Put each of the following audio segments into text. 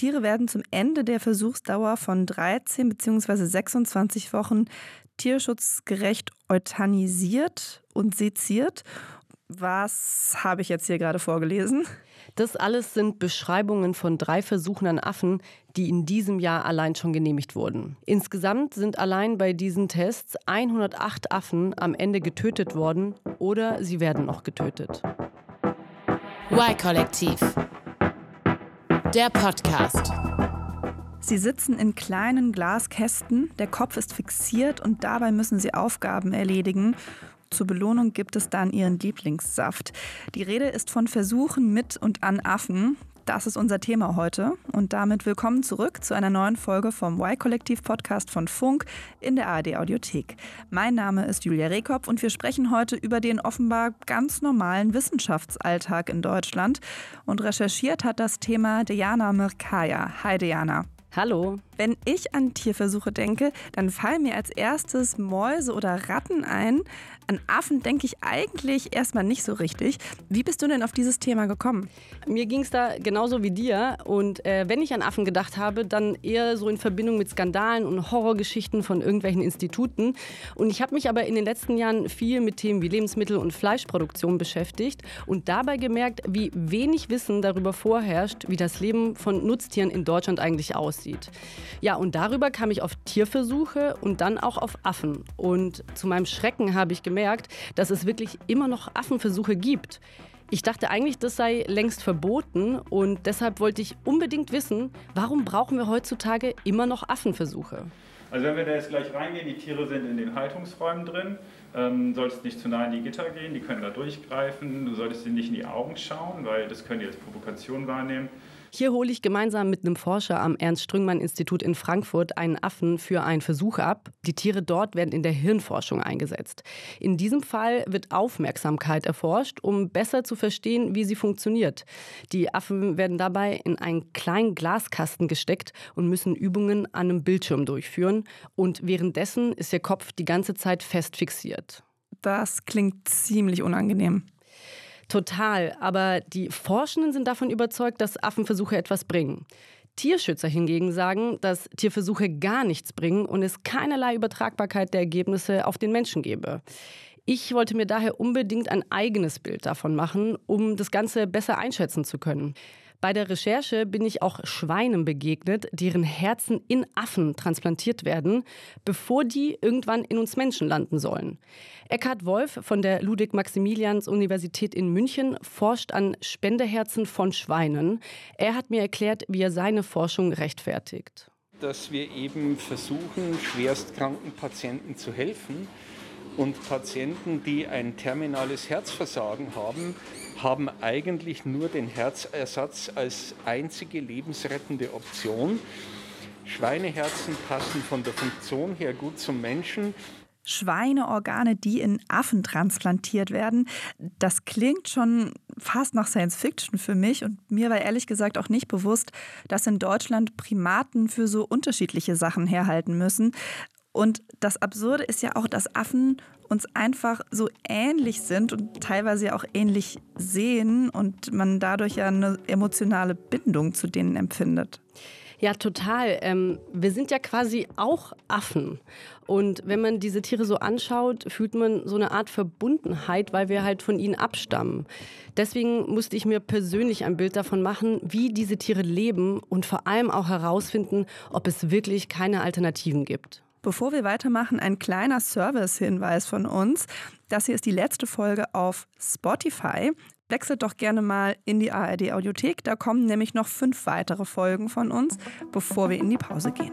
Tiere werden zum Ende der Versuchsdauer von 13 bzw. 26 Wochen tierschutzgerecht euthanisiert und seziert. Was habe ich jetzt hier gerade vorgelesen? Das alles sind Beschreibungen von drei Versuchen an Affen, die in diesem Jahr allein schon genehmigt wurden. Insgesamt sind allein bei diesen Tests 108 Affen am Ende getötet worden oder sie werden noch getötet. Y-Kollektiv. Der Podcast. Sie sitzen in kleinen Glaskästen, der Kopf ist fixiert und dabei müssen sie Aufgaben erledigen. Zur Belohnung gibt es dann ihren Lieblingssaft. Die Rede ist von Versuchen mit und an Affen. Das ist unser Thema heute. Und damit willkommen zurück zu einer neuen Folge vom Y-Kollektiv-Podcast von Funk in der ARD-Audiothek. Mein Name ist Julia Rehkopf und wir sprechen heute über den offenbar ganz normalen Wissenschaftsalltag in Deutschland. Und recherchiert hat das Thema Diana Mirkaya. Hi Diana. Hallo. Wenn ich an Tierversuche denke, dann fallen mir als erstes Mäuse oder Ratten ein. An Affen denke ich eigentlich erstmal nicht so richtig. Wie bist du denn auf dieses Thema gekommen? Mir ging es da genauso wie dir. Und äh, wenn ich an Affen gedacht habe, dann eher so in Verbindung mit Skandalen und Horrorgeschichten von irgendwelchen Instituten. Und ich habe mich aber in den letzten Jahren viel mit Themen wie Lebensmittel- und Fleischproduktion beschäftigt und dabei gemerkt, wie wenig Wissen darüber vorherrscht, wie das Leben von Nutztieren in Deutschland eigentlich aussieht. Ja, und darüber kam ich auf Tierversuche und dann auch auf Affen. Und zu meinem Schrecken habe ich gemerkt, dass es wirklich immer noch Affenversuche gibt. Ich dachte eigentlich, das sei längst verboten und deshalb wollte ich unbedingt wissen, warum brauchen wir heutzutage immer noch Affenversuche? Also wenn wir da jetzt gleich reingehen, die Tiere sind in den Haltungsräumen drin, ähm, solltest nicht zu nah in die Gitter gehen, die können da durchgreifen, du solltest ihnen nicht in die Augen schauen, weil das können die als Provokation wahrnehmen. Hier hole ich gemeinsam mit einem Forscher am Ernst-Strüngmann-Institut in Frankfurt einen Affen für einen Versuch ab. Die Tiere dort werden in der Hirnforschung eingesetzt. In diesem Fall wird Aufmerksamkeit erforscht, um besser zu verstehen, wie sie funktioniert. Die Affen werden dabei in einen kleinen Glaskasten gesteckt und müssen Übungen an einem Bildschirm durchführen. Und währenddessen ist ihr Kopf die ganze Zeit fest fixiert. Das klingt ziemlich unangenehm. Total, aber die Forschenden sind davon überzeugt, dass Affenversuche etwas bringen. Tierschützer hingegen sagen, dass Tierversuche gar nichts bringen und es keinerlei Übertragbarkeit der Ergebnisse auf den Menschen gebe. Ich wollte mir daher unbedingt ein eigenes Bild davon machen, um das Ganze besser einschätzen zu können. Bei der Recherche bin ich auch Schweinen begegnet, deren Herzen in Affen transplantiert werden, bevor die irgendwann in uns Menschen landen sollen. Eckhard Wolf von der Ludwig-Maximilians-Universität in München forscht an Spendeherzen von Schweinen. Er hat mir erklärt, wie er seine Forschung rechtfertigt. Dass wir eben versuchen, schwerstkranken Patienten zu helfen. Und Patienten, die ein terminales Herzversagen haben, haben eigentlich nur den Herzersatz als einzige lebensrettende Option. Schweineherzen passen von der Funktion her gut zum Menschen. Schweineorgane, die in Affen transplantiert werden, das klingt schon fast nach Science Fiction für mich und mir war ehrlich gesagt auch nicht bewusst, dass in Deutschland Primaten für so unterschiedliche Sachen herhalten müssen. Und das Absurde ist ja auch, dass Affen uns einfach so ähnlich sind und teilweise auch ähnlich sehen und man dadurch ja eine emotionale Bindung zu denen empfindet. Ja, total. Ähm, wir sind ja quasi auch Affen. Und wenn man diese Tiere so anschaut, fühlt man so eine Art Verbundenheit, weil wir halt von ihnen abstammen. Deswegen musste ich mir persönlich ein Bild davon machen, wie diese Tiere leben und vor allem auch herausfinden, ob es wirklich keine Alternativen gibt. Bevor wir weitermachen, ein kleiner Service-Hinweis von uns. Das hier ist die letzte Folge auf Spotify. Wechselt doch gerne mal in die ARD Audiothek. Da kommen nämlich noch fünf weitere Folgen von uns, bevor wir in die Pause gehen.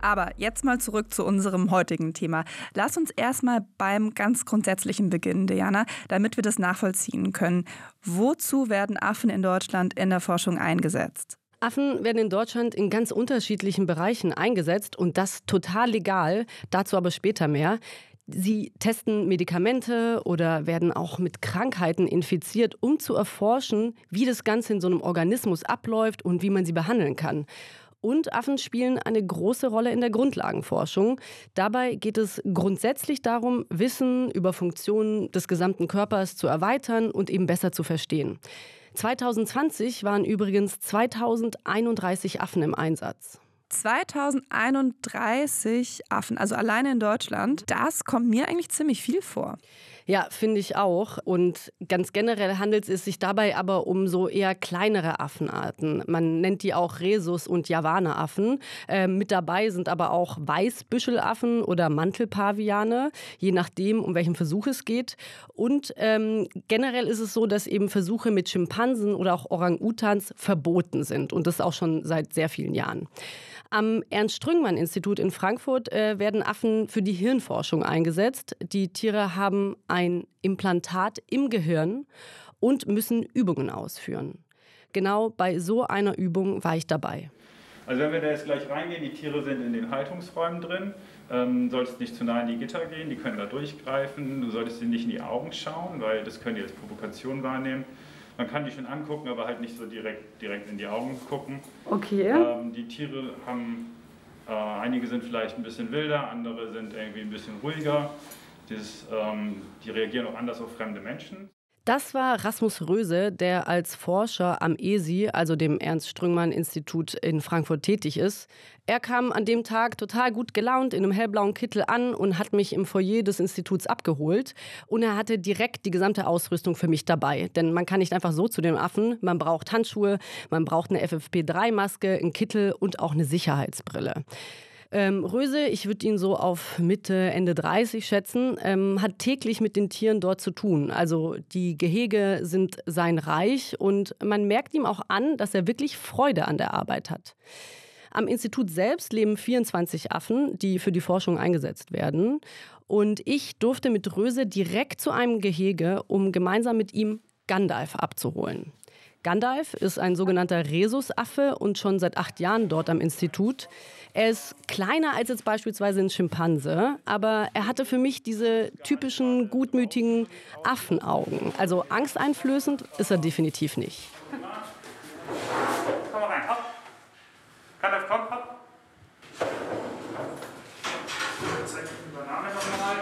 Aber jetzt mal zurück zu unserem heutigen Thema. Lass uns erstmal beim ganz grundsätzlichen beginnen, Diana, damit wir das nachvollziehen können. Wozu werden Affen in Deutschland in der Forschung eingesetzt? Affen werden in Deutschland in ganz unterschiedlichen Bereichen eingesetzt und das total legal, dazu aber später mehr. Sie testen Medikamente oder werden auch mit Krankheiten infiziert, um zu erforschen, wie das Ganze in so einem Organismus abläuft und wie man sie behandeln kann. Und Affen spielen eine große Rolle in der Grundlagenforschung. Dabei geht es grundsätzlich darum, Wissen über Funktionen des gesamten Körpers zu erweitern und eben besser zu verstehen. 2020 waren übrigens 2031 Affen im Einsatz. 2031 Affen, also alleine in Deutschland, das kommt mir eigentlich ziemlich viel vor. Ja, finde ich auch. Und ganz generell handelt es sich dabei aber um so eher kleinere Affenarten. Man nennt die auch Rhesus- und Javaneraffen. Äh, mit dabei sind aber auch Weißbüschelaffen oder Mantelpaviane, je nachdem, um welchen Versuch es geht. Und ähm, generell ist es so, dass eben Versuche mit Schimpansen oder auch Orang-Utans verboten sind. Und das auch schon seit sehr vielen Jahren. Am Ernst-Strüngmann-Institut in Frankfurt äh, werden Affen für die Hirnforschung eingesetzt. Die Tiere haben ein Implantat im Gehirn und müssen Übungen ausführen. Genau bei so einer Übung war ich dabei. Also wenn wir da jetzt gleich reingehen, die Tiere sind in den Haltungsräumen drin, ähm, solltest nicht zu nah in die Gitter gehen, die können da durchgreifen, du solltest sie nicht in die Augen schauen, weil das können die als Provokation wahrnehmen. Man kann die schon angucken, aber halt nicht so direkt, direkt in die Augen gucken. Okay. Ähm, die Tiere haben, äh, einige sind vielleicht ein bisschen wilder, andere sind irgendwie ein bisschen ruhiger. Das, ähm, die reagieren auch anders auf fremde Menschen. Das war Rasmus Röse, der als Forscher am ESI, also dem Ernst-Strüngmann-Institut in Frankfurt, tätig ist. Er kam an dem Tag total gut gelaunt in einem hellblauen Kittel an und hat mich im Foyer des Instituts abgeholt. Und er hatte direkt die gesamte Ausrüstung für mich dabei. Denn man kann nicht einfach so zu den Affen. Man braucht Handschuhe, man braucht eine FFP3-Maske, einen Kittel und auch eine Sicherheitsbrille. Ähm, Röse, ich würde ihn so auf Mitte, Ende 30 schätzen, ähm, hat täglich mit den Tieren dort zu tun. Also die Gehege sind sein Reich und man merkt ihm auch an, dass er wirklich Freude an der Arbeit hat. Am Institut selbst leben 24 Affen, die für die Forschung eingesetzt werden. Und ich durfte mit Röse direkt zu einem Gehege, um gemeinsam mit ihm Gandalf abzuholen. Gandalf ist ein sogenannter Rhesusaffe und schon seit acht Jahren dort am Institut. Er ist kleiner als jetzt beispielsweise ein Schimpanse, aber er hatte für mich diese typischen gutmütigen Affenaugen. Also angsteinflößend ist er definitiv nicht. Komm mal rein, hopp. Gandalf, komm, hopp. Zeig die Banane nochmal.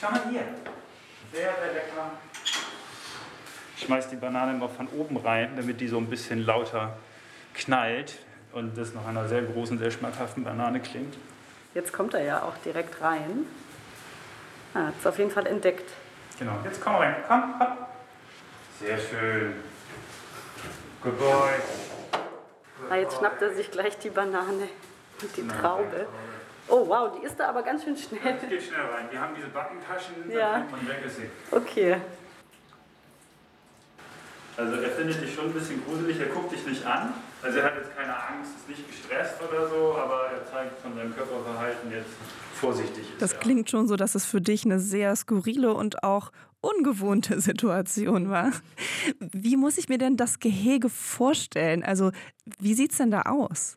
Schau mal hier. Sehr, sehr lecker. Ich schmeiß die Banane immer von oben rein, damit die so ein bisschen lauter knallt und das nach einer sehr großen, sehr schmackhaften Banane klingt. Jetzt kommt er ja auch direkt rein. Ah, hat es auf jeden Fall entdeckt. Genau, jetzt komm rein. Komm, hopp. Sehr schön. Good boy. Ah, jetzt schnappt er sich gleich die Banane und die Traube. Oh wow, die ist da aber ganz schön schnell. Jetzt geht schnell rein. Die haben diese Backentaschen, Ja. da kommt man weg ist sie. Okay. Also er findet dich schon ein bisschen gruselig, er guckt dich nicht an. Also er hat jetzt keine Angst, ist nicht gestresst oder so, aber er zeigt von seinem Körperverhalten jetzt vorsichtig ist. Das er. klingt schon so, dass es für dich eine sehr skurrile und auch ungewohnte Situation war. Wie muss ich mir denn das Gehege vorstellen? Also, wie sieht es denn da aus?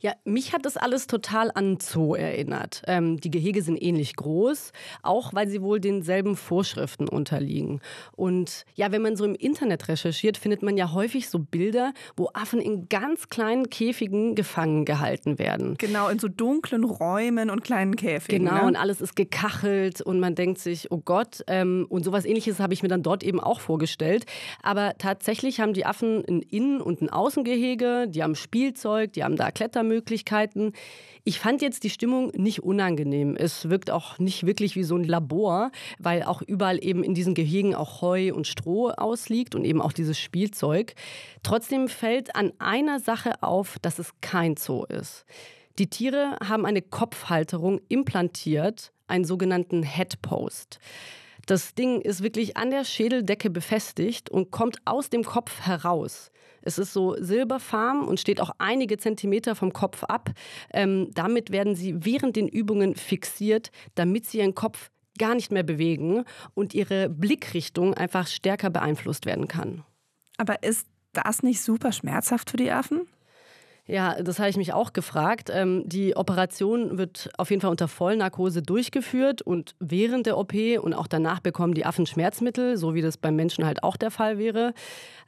Ja, mich hat das alles total an Zoo erinnert. Ähm, die Gehege sind ähnlich groß, auch weil sie wohl denselben Vorschriften unterliegen. Und ja, wenn man so im Internet recherchiert, findet man ja häufig so Bilder, wo Affen in ganz kleinen Käfigen gefangen gehalten werden. Genau, in so dunklen Räumen und kleinen Käfigen. Genau, ne? und alles ist gekachelt und man denkt sich, oh Gott, ähm, und sowas ähnliches habe ich mir dann dort eben auch vorgestellt. Aber tatsächlich haben die Affen ein Innen- und ein Außengehege, die haben Spielzeug, die haben da Klettermöglichkeiten. Ich fand jetzt die Stimmung nicht unangenehm. Es wirkt auch nicht wirklich wie so ein Labor, weil auch überall eben in diesen Gehegen auch Heu und Stroh ausliegt und eben auch dieses Spielzeug. Trotzdem fällt an einer Sache auf, dass es kein Zoo ist. Die Tiere haben eine Kopfhalterung implantiert, einen sogenannten Headpost. Das Ding ist wirklich an der Schädeldecke befestigt und kommt aus dem Kopf heraus. Es ist so silberfarben und steht auch einige Zentimeter vom Kopf ab. Ähm, damit werden sie während den Übungen fixiert, damit sie ihren Kopf gar nicht mehr bewegen und ihre Blickrichtung einfach stärker beeinflusst werden kann. Aber ist das nicht super schmerzhaft für die Affen? Ja, das habe ich mich auch gefragt. Ähm, die Operation wird auf jeden Fall unter Vollnarkose durchgeführt und während der OP und auch danach bekommen die Affen Schmerzmittel, so wie das beim Menschen halt auch der Fall wäre.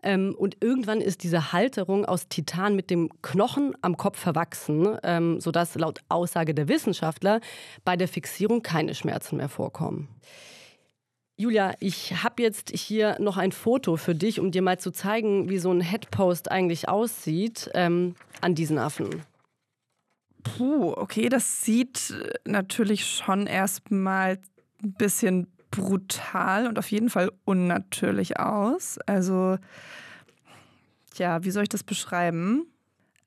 Ähm, und irgendwann ist diese Halterung aus Titan mit dem Knochen am Kopf verwachsen, ähm, sodass laut Aussage der Wissenschaftler bei der Fixierung keine Schmerzen mehr vorkommen. Julia, ich habe jetzt hier noch ein Foto für dich, um dir mal zu zeigen, wie so ein Headpost eigentlich aussieht ähm, an diesen Affen. Puh, okay, das sieht natürlich schon erstmal ein bisschen brutal und auf jeden Fall unnatürlich aus. Also, ja, wie soll ich das beschreiben?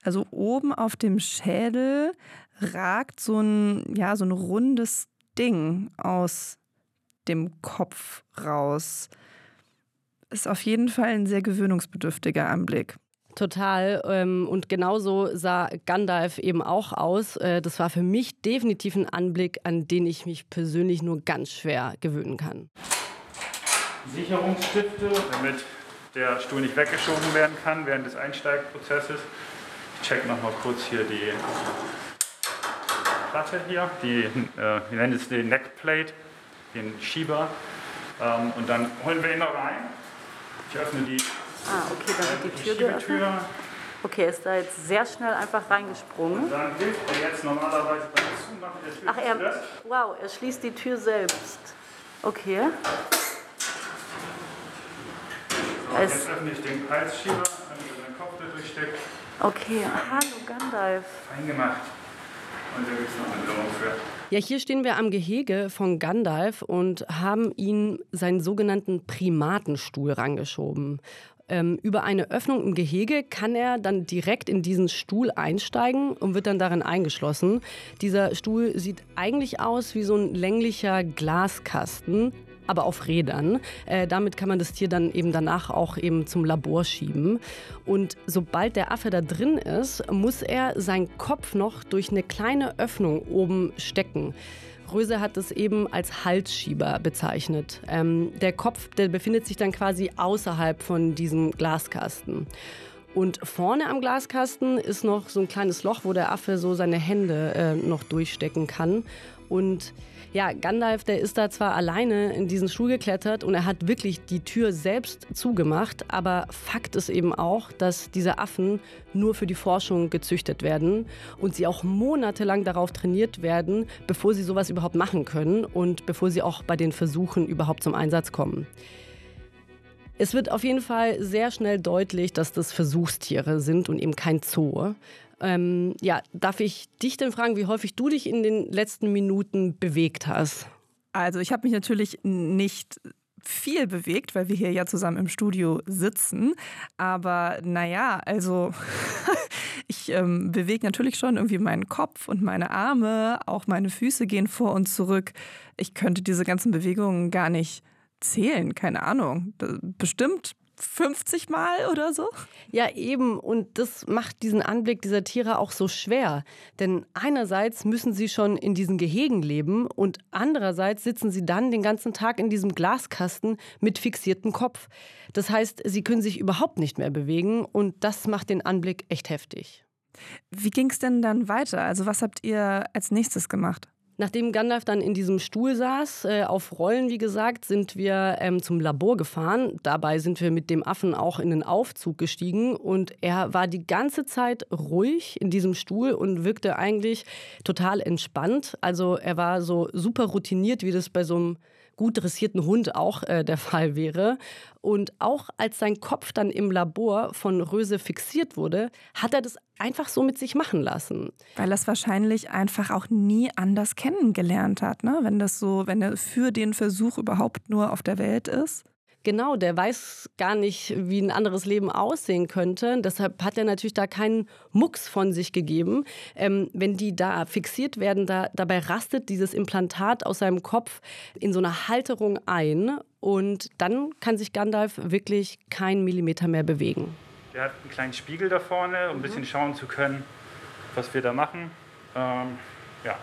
Also oben auf dem Schädel ragt so ein, ja, so ein rundes Ding aus dem Kopf raus. Ist auf jeden Fall ein sehr gewöhnungsbedürftiger Anblick. Total. Ähm, und genauso sah Gandalf eben auch aus. Äh, das war für mich definitiv ein Anblick, an den ich mich persönlich nur ganz schwer gewöhnen kann. Sicherungsstifte, damit der Stuhl nicht weggeschoben werden kann während des Einsteigprozesses. Ich check noch mal kurz hier die Platte hier, die, äh, wir nennen es den Neckplate, den Schieber. Ähm, und dann holen wir ihn noch rein. Ich öffne die Ah, okay, dann wird die Tür geöffnet. Okay, er ist da jetzt sehr schnell einfach reingesprungen. Und dann hilft er jetzt normalerweise beim Zumachen der Tür. Ach, er, wow, er schließt die Tür selbst. Okay. So, jetzt öffne ich den Halsschieber, damit er seinen Kopf da durchsteckt. Okay, hallo Gandalf. Fein gemacht. Und da gibt es noch eine Belohnung für. Ja, hier stehen wir am Gehege von Gandalf und haben ihn seinen sogenannten Primatenstuhl rangeschoben. Ähm, über eine Öffnung im Gehege kann er dann direkt in diesen Stuhl einsteigen und wird dann darin eingeschlossen. Dieser Stuhl sieht eigentlich aus wie so ein länglicher Glaskasten, aber auf Rädern. Äh, damit kann man das Tier dann eben danach auch eben zum Labor schieben. Und sobald der Affe da drin ist, muss er seinen Kopf noch durch eine kleine Öffnung oben stecken. Röse hat es eben als Halsschieber bezeichnet. Ähm, der Kopf, der befindet sich dann quasi außerhalb von diesem Glaskasten. Und vorne am Glaskasten ist noch so ein kleines Loch, wo der Affe so seine Hände äh, noch durchstecken kann. Und ja, Gandalf, der ist da zwar alleine in diesen Stuhl geklettert und er hat wirklich die Tür selbst zugemacht, aber Fakt ist eben auch, dass diese Affen nur für die Forschung gezüchtet werden und sie auch monatelang darauf trainiert werden, bevor sie sowas überhaupt machen können und bevor sie auch bei den Versuchen überhaupt zum Einsatz kommen. Es wird auf jeden Fall sehr schnell deutlich, dass das Versuchstiere sind und eben kein Zoo. Ähm, ja, darf ich dich denn fragen, wie häufig du dich in den letzten Minuten bewegt hast? Also ich habe mich natürlich nicht viel bewegt, weil wir hier ja zusammen im Studio sitzen. Aber naja, also ich ähm, bewege natürlich schon irgendwie meinen Kopf und meine Arme, auch meine Füße gehen vor und zurück. Ich könnte diese ganzen Bewegungen gar nicht zählen, keine Ahnung. Bestimmt 50 Mal oder so? Ja, eben. Und das macht diesen Anblick dieser Tiere auch so schwer. Denn einerseits müssen sie schon in diesen Gehegen leben und andererseits sitzen sie dann den ganzen Tag in diesem Glaskasten mit fixiertem Kopf. Das heißt, sie können sich überhaupt nicht mehr bewegen und das macht den Anblick echt heftig. Wie ging es denn dann weiter? Also was habt ihr als nächstes gemacht? Nachdem Gandalf dann in diesem Stuhl saß, äh, auf Rollen wie gesagt, sind wir ähm, zum Labor gefahren. Dabei sind wir mit dem Affen auch in den Aufzug gestiegen und er war die ganze Zeit ruhig in diesem Stuhl und wirkte eigentlich total entspannt. Also er war so super routiniert, wie das bei so einem gut dressierten Hund auch äh, der Fall wäre. Und auch als sein Kopf dann im Labor von Röse fixiert wurde, hat er das einfach so mit sich machen lassen. Weil er es wahrscheinlich einfach auch nie anders kennengelernt hat, ne? wenn das so, wenn er für den Versuch überhaupt nur auf der Welt ist. Genau, der weiß gar nicht, wie ein anderes Leben aussehen könnte. Deshalb hat er natürlich da keinen Mucks von sich gegeben. Ähm, wenn die da fixiert werden, da, dabei rastet dieses Implantat aus seinem Kopf in so eine Halterung ein. Und dann kann sich Gandalf wirklich keinen Millimeter mehr bewegen. Der hat einen kleinen Spiegel da vorne, um ein bisschen schauen zu können, was wir da machen. Ähm, ja.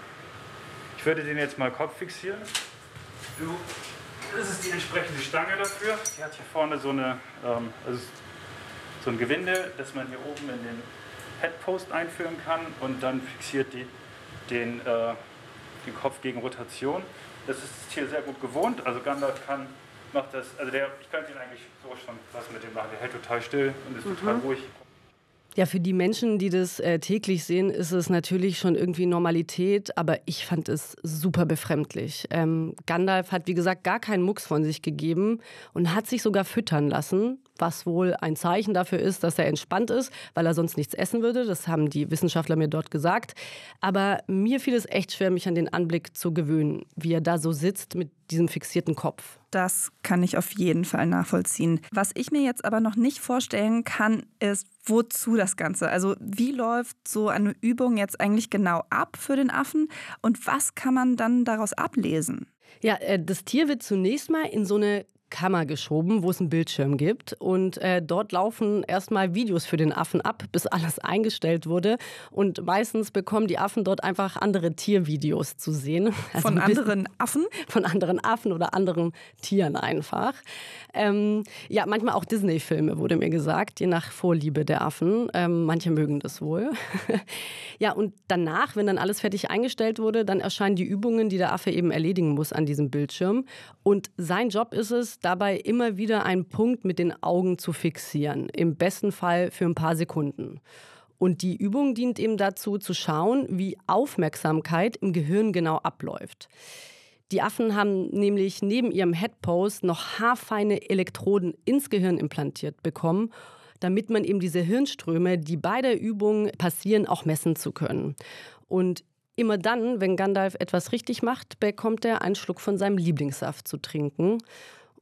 Ich würde den jetzt mal Kopf fixieren. Du ist die entsprechende Stange dafür. Die hat hier vorne so, eine, ähm, also so ein Gewinde, das man hier oben in den Headpost einführen kann und dann fixiert die den, äh, den Kopf gegen Rotation. Das ist das Tier sehr gut gewohnt. Also Gandalf kann, macht das, also der, ich könnte ihn eigentlich so schon was mit dem machen. Der hält total still und ist mhm. total ruhig. Ja, für die Menschen, die das äh, täglich sehen, ist es natürlich schon irgendwie Normalität, aber ich fand es super befremdlich. Ähm, Gandalf hat, wie gesagt, gar keinen Mucks von sich gegeben und hat sich sogar füttern lassen, was wohl ein Zeichen dafür ist, dass er entspannt ist, weil er sonst nichts essen würde. Das haben die Wissenschaftler mir dort gesagt. Aber mir fiel es echt schwer, mich an den Anblick zu gewöhnen, wie er da so sitzt mit diesem fixierten Kopf. Das kann ich auf jeden Fall nachvollziehen. Was ich mir jetzt aber noch nicht vorstellen kann, ist, wozu das Ganze? Also wie läuft so eine Übung jetzt eigentlich genau ab für den Affen und was kann man dann daraus ablesen? Ja, äh, das Tier wird zunächst mal in so eine Kammer geschoben, wo es einen Bildschirm gibt. Und äh, dort laufen erstmal Videos für den Affen ab, bis alles eingestellt wurde. Und meistens bekommen die Affen dort einfach andere Tiervideos zu sehen. Also von anderen Affen? Von anderen Affen oder anderen Tieren einfach. Ähm, ja, manchmal auch Disney-Filme, wurde mir gesagt, je nach Vorliebe der Affen. Ähm, manche mögen das wohl. ja, und danach, wenn dann alles fertig eingestellt wurde, dann erscheinen die Übungen, die der Affe eben erledigen muss an diesem Bildschirm. Und sein Job ist es, dabei immer wieder einen Punkt mit den Augen zu fixieren, im besten Fall für ein paar Sekunden. Und die Übung dient eben dazu, zu schauen, wie Aufmerksamkeit im Gehirn genau abläuft. Die Affen haben nämlich neben ihrem Headpost noch haarfeine Elektroden ins Gehirn implantiert bekommen, damit man eben diese Hirnströme, die bei der Übung passieren, auch messen zu können. Und Immer dann, wenn Gandalf etwas richtig macht, bekommt er einen Schluck von seinem Lieblingssaft zu trinken.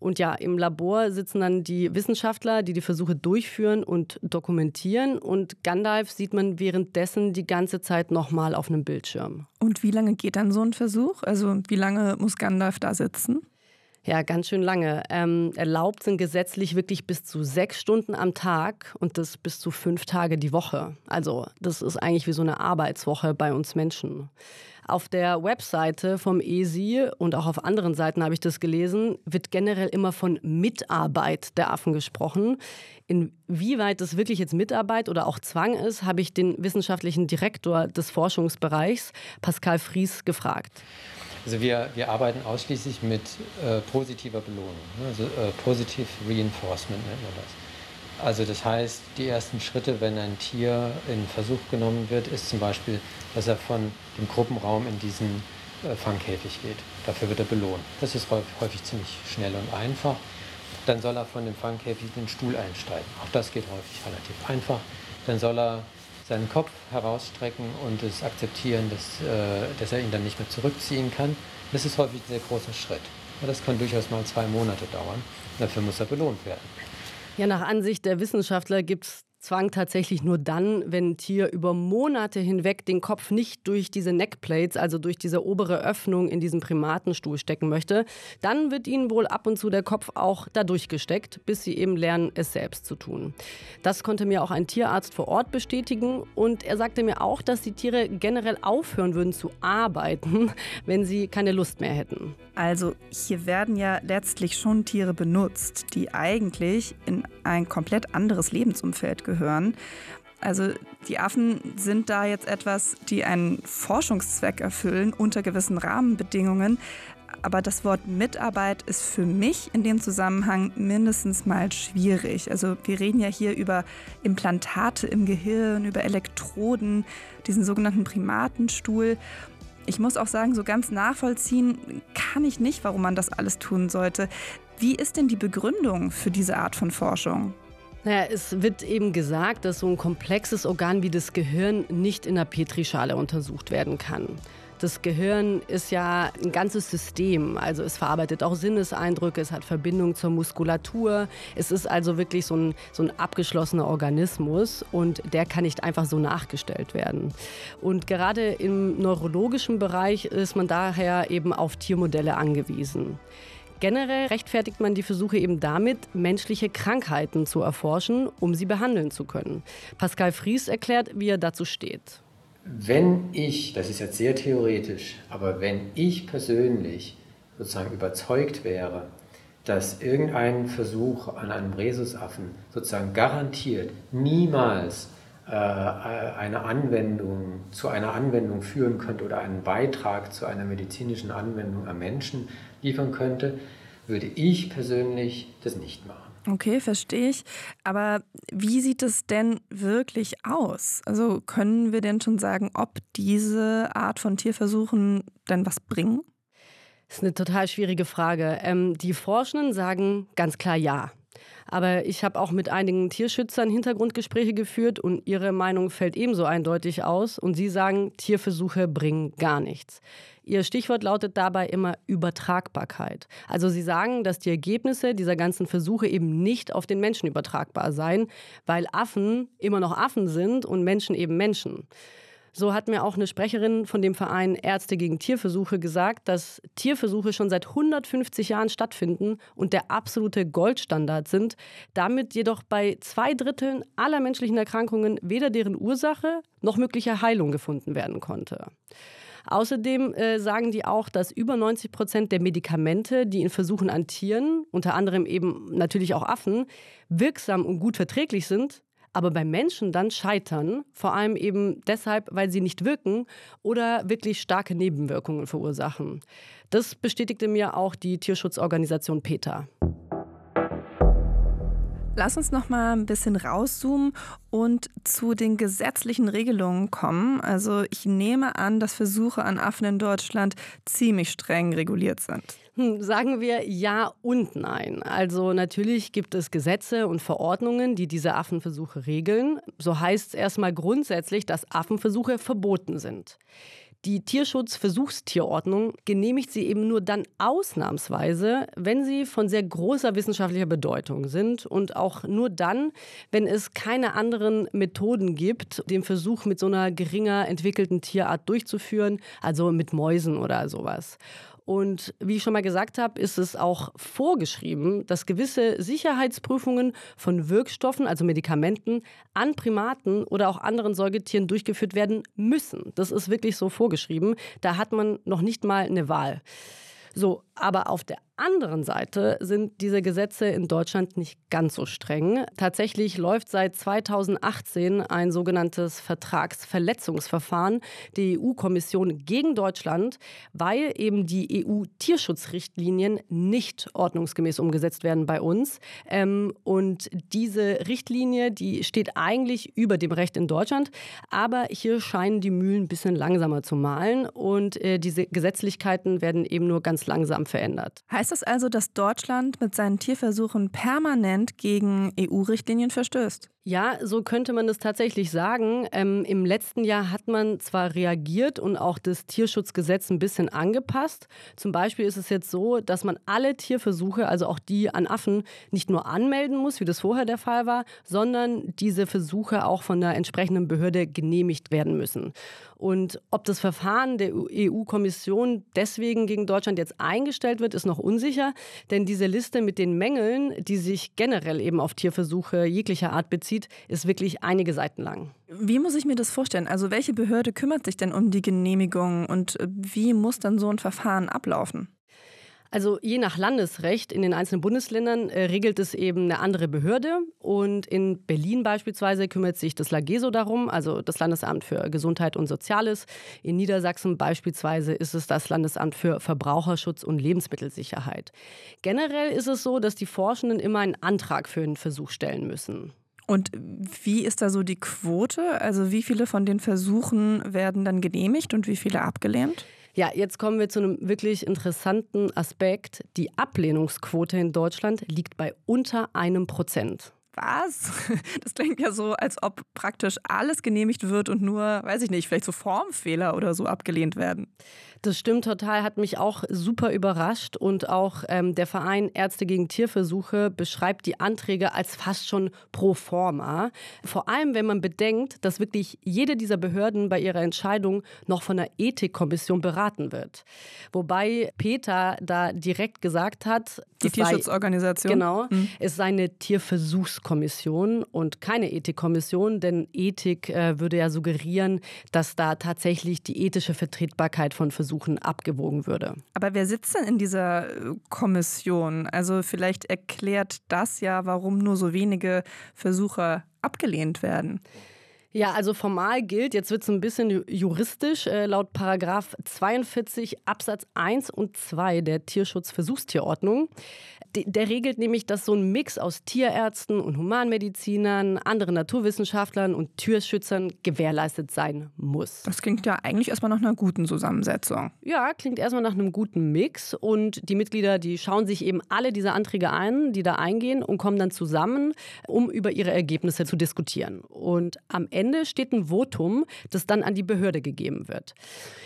Und ja, im Labor sitzen dann die Wissenschaftler, die die Versuche durchführen und dokumentieren. Und Gandalf sieht man währenddessen die ganze Zeit nochmal auf einem Bildschirm. Und wie lange geht dann so ein Versuch? Also wie lange muss Gandalf da sitzen? Ja, ganz schön lange. Ähm, erlaubt sind gesetzlich wirklich bis zu sechs Stunden am Tag und das bis zu fünf Tage die Woche. Also das ist eigentlich wie so eine Arbeitswoche bei uns Menschen. Auf der Webseite vom ESI und auch auf anderen Seiten habe ich das gelesen, wird generell immer von Mitarbeit der Affen gesprochen. Inwieweit das wirklich jetzt Mitarbeit oder auch Zwang ist, habe ich den wissenschaftlichen Direktor des Forschungsbereichs, Pascal Fries, gefragt. Also wir, wir arbeiten ausschließlich mit äh, positiver Belohnung, ne? also äh, Positive Reinforcement nennt man das. Also das heißt, die ersten Schritte, wenn ein Tier in Versuch genommen wird, ist zum Beispiel, dass er von dem Gruppenraum in diesen äh, Fangkäfig geht. Dafür wird er belohnt. Das ist häufig ziemlich schnell und einfach. Dann soll er von dem Fangkäfig in den Stuhl einsteigen. Auch das geht häufig relativ einfach. Dann soll er seinen Kopf herausstrecken und es akzeptieren, dass, äh, dass er ihn dann nicht mehr zurückziehen kann. Das ist häufig ein sehr großer Schritt. Das kann durchaus mal zwei Monate dauern. Dafür muss er belohnt werden. Ja, nach Ansicht der Wissenschaftler gibt es Zwang tatsächlich nur dann, wenn ein Tier über Monate hinweg den Kopf nicht durch diese Neckplates, also durch diese obere Öffnung in diesem Primatenstuhl stecken möchte. Dann wird ihnen wohl ab und zu der Kopf auch dadurch gesteckt, bis sie eben lernen, es selbst zu tun. Das konnte mir auch ein Tierarzt vor Ort bestätigen und er sagte mir auch, dass die Tiere generell aufhören würden zu arbeiten, wenn sie keine Lust mehr hätten. Also hier werden ja letztlich schon Tiere benutzt, die eigentlich in ein komplett anderes Lebensumfeld gehören. Also die Affen sind da jetzt etwas, die einen Forschungszweck erfüllen unter gewissen Rahmenbedingungen. Aber das Wort Mitarbeit ist für mich in dem Zusammenhang mindestens mal schwierig. Also wir reden ja hier über Implantate im Gehirn, über Elektroden, diesen sogenannten Primatenstuhl. Ich muss auch sagen, so ganz nachvollziehen kann ich nicht, warum man das alles tun sollte. Wie ist denn die Begründung für diese Art von Forschung? Naja, es wird eben gesagt, dass so ein komplexes Organ wie das Gehirn nicht in der Petrischale untersucht werden kann. Das Gehirn ist ja ein ganzes System. Also es verarbeitet auch Sinneseindrücke, es hat Verbindung zur Muskulatur. Es ist also wirklich so ein, so ein abgeschlossener Organismus und der kann nicht einfach so nachgestellt werden. Und gerade im neurologischen Bereich ist man daher eben auf Tiermodelle angewiesen. Generell rechtfertigt man die Versuche eben damit, menschliche Krankheiten zu erforschen, um sie behandeln zu können. Pascal Fries erklärt, wie er dazu steht. Wenn ich, das ist jetzt sehr theoretisch, aber wenn ich persönlich sozusagen überzeugt wäre, dass irgendein Versuch an einem Rhesusaffen sozusagen garantiert niemals äh, eine Anwendung zu einer Anwendung führen könnte oder einen Beitrag zu einer medizinischen Anwendung am Menschen liefern könnte, würde ich persönlich das nicht machen. Okay, verstehe ich. Aber wie sieht es denn wirklich aus? Also können wir denn schon sagen, ob diese Art von Tierversuchen denn was bringen? Das ist eine total schwierige Frage. Ähm, die Forschenden sagen ganz klar ja. Aber ich habe auch mit einigen Tierschützern Hintergrundgespräche geführt und ihre Meinung fällt ebenso eindeutig aus. Und sie sagen, Tierversuche bringen gar nichts. Ihr Stichwort lautet dabei immer Übertragbarkeit. Also Sie sagen, dass die Ergebnisse dieser ganzen Versuche eben nicht auf den Menschen übertragbar seien, weil Affen immer noch Affen sind und Menschen eben Menschen. So hat mir auch eine Sprecherin von dem Verein Ärzte gegen Tierversuche gesagt, dass Tierversuche schon seit 150 Jahren stattfinden und der absolute Goldstandard sind, damit jedoch bei zwei Dritteln aller menschlichen Erkrankungen weder deren Ursache noch mögliche Heilung gefunden werden konnte. Außerdem äh, sagen die auch, dass über 90 Prozent der Medikamente, die in Versuchen an Tieren, unter anderem eben natürlich auch Affen, wirksam und gut verträglich sind, aber bei Menschen dann scheitern, vor allem eben deshalb, weil sie nicht wirken oder wirklich starke Nebenwirkungen verursachen. Das bestätigte mir auch die Tierschutzorganisation PETA. Lass uns noch mal ein bisschen rauszoomen und zu den gesetzlichen Regelungen kommen. Also ich nehme an, dass Versuche an Affen in Deutschland ziemlich streng reguliert sind. Hm, sagen wir ja und nein. Also natürlich gibt es Gesetze und Verordnungen, die diese Affenversuche regeln. So heißt es erstmal grundsätzlich, dass Affenversuche verboten sind. Die Tierschutzversuchstierordnung genehmigt sie eben nur dann ausnahmsweise, wenn sie von sehr großer wissenschaftlicher Bedeutung sind und auch nur dann, wenn es keine anderen Methoden gibt, den Versuch mit so einer geringer entwickelten Tierart durchzuführen, also mit Mäusen oder sowas. Und wie ich schon mal gesagt habe, ist es auch vorgeschrieben, dass gewisse Sicherheitsprüfungen von Wirkstoffen, also Medikamenten, an Primaten oder auch anderen Säugetieren durchgeführt werden müssen. Das ist wirklich so vorgeschrieben. Da hat man noch nicht mal eine Wahl. So, aber auf der anderen Seite sind diese Gesetze in Deutschland nicht ganz so streng. Tatsächlich läuft seit 2018 ein sogenanntes Vertragsverletzungsverfahren der EU-Kommission gegen Deutschland, weil eben die EU-Tierschutzrichtlinien nicht ordnungsgemäß umgesetzt werden bei uns. Ähm, und diese Richtlinie, die steht eigentlich über dem Recht in Deutschland, aber hier scheinen die Mühlen ein bisschen langsamer zu malen und äh, diese Gesetzlichkeiten werden eben nur ganz langsam verändert. Heißt das also, dass Deutschland mit seinen Tierversuchen permanent gegen EU-Richtlinien verstößt? Ja, so könnte man das tatsächlich sagen. Ähm, Im letzten Jahr hat man zwar reagiert und auch das Tierschutzgesetz ein bisschen angepasst. Zum Beispiel ist es jetzt so, dass man alle Tierversuche, also auch die an Affen, nicht nur anmelden muss, wie das vorher der Fall war, sondern diese Versuche auch von der entsprechenden Behörde genehmigt werden müssen. Und ob das Verfahren der EU-Kommission deswegen gegen Deutschland jetzt eingestellt wird, ist noch unsicher. Denn diese Liste mit den Mängeln, die sich generell eben auf Tierversuche jeglicher Art beziehen, zieht, ist wirklich einige Seiten lang. Wie muss ich mir das vorstellen? Also welche Behörde kümmert sich denn um die Genehmigung und wie muss dann so ein Verfahren ablaufen? Also je nach Landesrecht in den einzelnen Bundesländern äh, regelt es eben eine andere Behörde. Und in Berlin beispielsweise kümmert sich das LAGESO darum, also das Landesamt für Gesundheit und Soziales. In Niedersachsen beispielsweise ist es das Landesamt für Verbraucherschutz und Lebensmittelsicherheit. Generell ist es so, dass die Forschenden immer einen Antrag für einen Versuch stellen müssen. Und wie ist da so die Quote? Also wie viele von den Versuchen werden dann genehmigt und wie viele abgelehnt? Ja, jetzt kommen wir zu einem wirklich interessanten Aspekt. Die Ablehnungsquote in Deutschland liegt bei unter einem Prozent. Was? Das klingt ja so, als ob praktisch alles genehmigt wird und nur, weiß ich nicht, vielleicht so Formfehler oder so abgelehnt werden. Das stimmt total, hat mich auch super überrascht. Und auch ähm, der Verein Ärzte gegen Tierversuche beschreibt die Anträge als fast schon pro forma. Vor allem, wenn man bedenkt, dass wirklich jede dieser Behörden bei ihrer Entscheidung noch von der Ethikkommission beraten wird. Wobei Peter da direkt gesagt hat, die Tierschutzorganisation. Genau, mhm. es sei eine Tierversuchskommission und keine Ethikkommission, denn Ethik äh, würde ja suggerieren, dass da tatsächlich die ethische Vertretbarkeit von Versuchen abgewogen würde. Aber wer sitzt denn in dieser äh, Kommission? Also vielleicht erklärt das ja, warum nur so wenige Versuche abgelehnt werden. Ja, also formal gilt, jetzt wird es ein bisschen juristisch, äh, laut Paragraph 42 Absatz 1 und 2 der Tierschutzversuchstierordnung der regelt nämlich, dass so ein Mix aus Tierärzten und Humanmedizinern, anderen Naturwissenschaftlern und Tierschützern gewährleistet sein muss. Das klingt ja eigentlich erstmal nach einer guten Zusammensetzung. Ja, klingt erstmal nach einem guten Mix. Und die Mitglieder, die schauen sich eben alle diese Anträge ein, die da eingehen und kommen dann zusammen, um über ihre Ergebnisse zu diskutieren. Und am Ende steht ein Votum, das dann an die Behörde gegeben wird.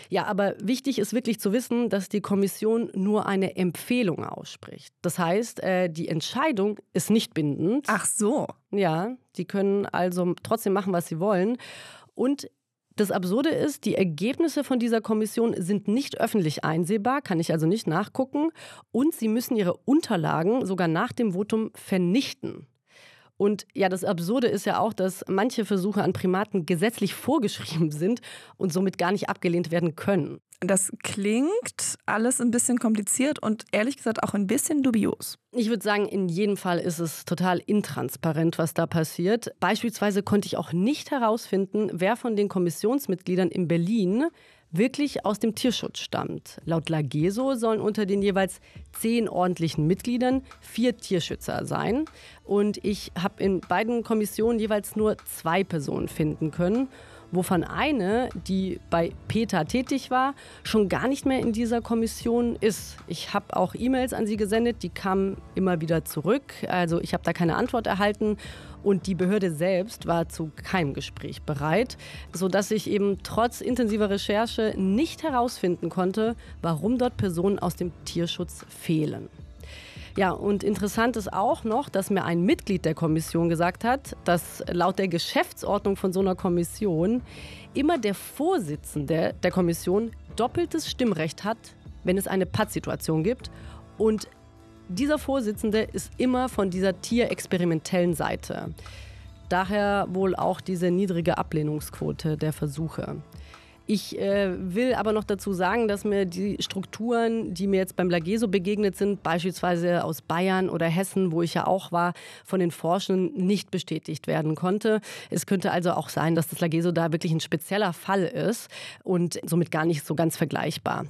Ja, aber wichtig ist wirklich zu wissen, dass die Kommission nur eine Empfehlung ausspricht. Das heißt, heißt, äh, die Entscheidung ist nicht bindend. Ach so. Ja, die können also trotzdem machen, was sie wollen. Und das Absurde ist, die Ergebnisse von dieser Kommission sind nicht öffentlich einsehbar, kann ich also nicht nachgucken. Und sie müssen ihre Unterlagen sogar nach dem Votum vernichten. Und ja, das Absurde ist ja auch, dass manche Versuche an Primaten gesetzlich vorgeschrieben sind und somit gar nicht abgelehnt werden können. Das klingt alles ein bisschen kompliziert und ehrlich gesagt auch ein bisschen dubios. Ich würde sagen, in jedem Fall ist es total intransparent, was da passiert. Beispielsweise konnte ich auch nicht herausfinden, wer von den Kommissionsmitgliedern in Berlin wirklich aus dem Tierschutz stammt. Laut Lageso sollen unter den jeweils zehn ordentlichen Mitgliedern vier Tierschützer sein. Und ich habe in beiden Kommissionen jeweils nur zwei Personen finden können wovon eine, die bei PETA tätig war, schon gar nicht mehr in dieser Kommission ist. Ich habe auch E-Mails an sie gesendet, die kamen immer wieder zurück. Also ich habe da keine Antwort erhalten und die Behörde selbst war zu keinem Gespräch bereit, sodass ich eben trotz intensiver Recherche nicht herausfinden konnte, warum dort Personen aus dem Tierschutz fehlen. Ja, und interessant ist auch noch, dass mir ein Mitglied der Kommission gesagt hat, dass laut der Geschäftsordnung von so einer Kommission immer der Vorsitzende der Kommission doppeltes Stimmrecht hat, wenn es eine Pattsituation gibt. Und dieser Vorsitzende ist immer von dieser tierexperimentellen Seite. Daher wohl auch diese niedrige Ablehnungsquote der Versuche. Ich äh, will aber noch dazu sagen, dass mir die Strukturen, die mir jetzt beim Lageso begegnet sind, beispielsweise aus Bayern oder Hessen, wo ich ja auch war, von den Forschenden nicht bestätigt werden konnte. Es könnte also auch sein, dass das Lageso da wirklich ein spezieller Fall ist und somit gar nicht so ganz vergleichbar.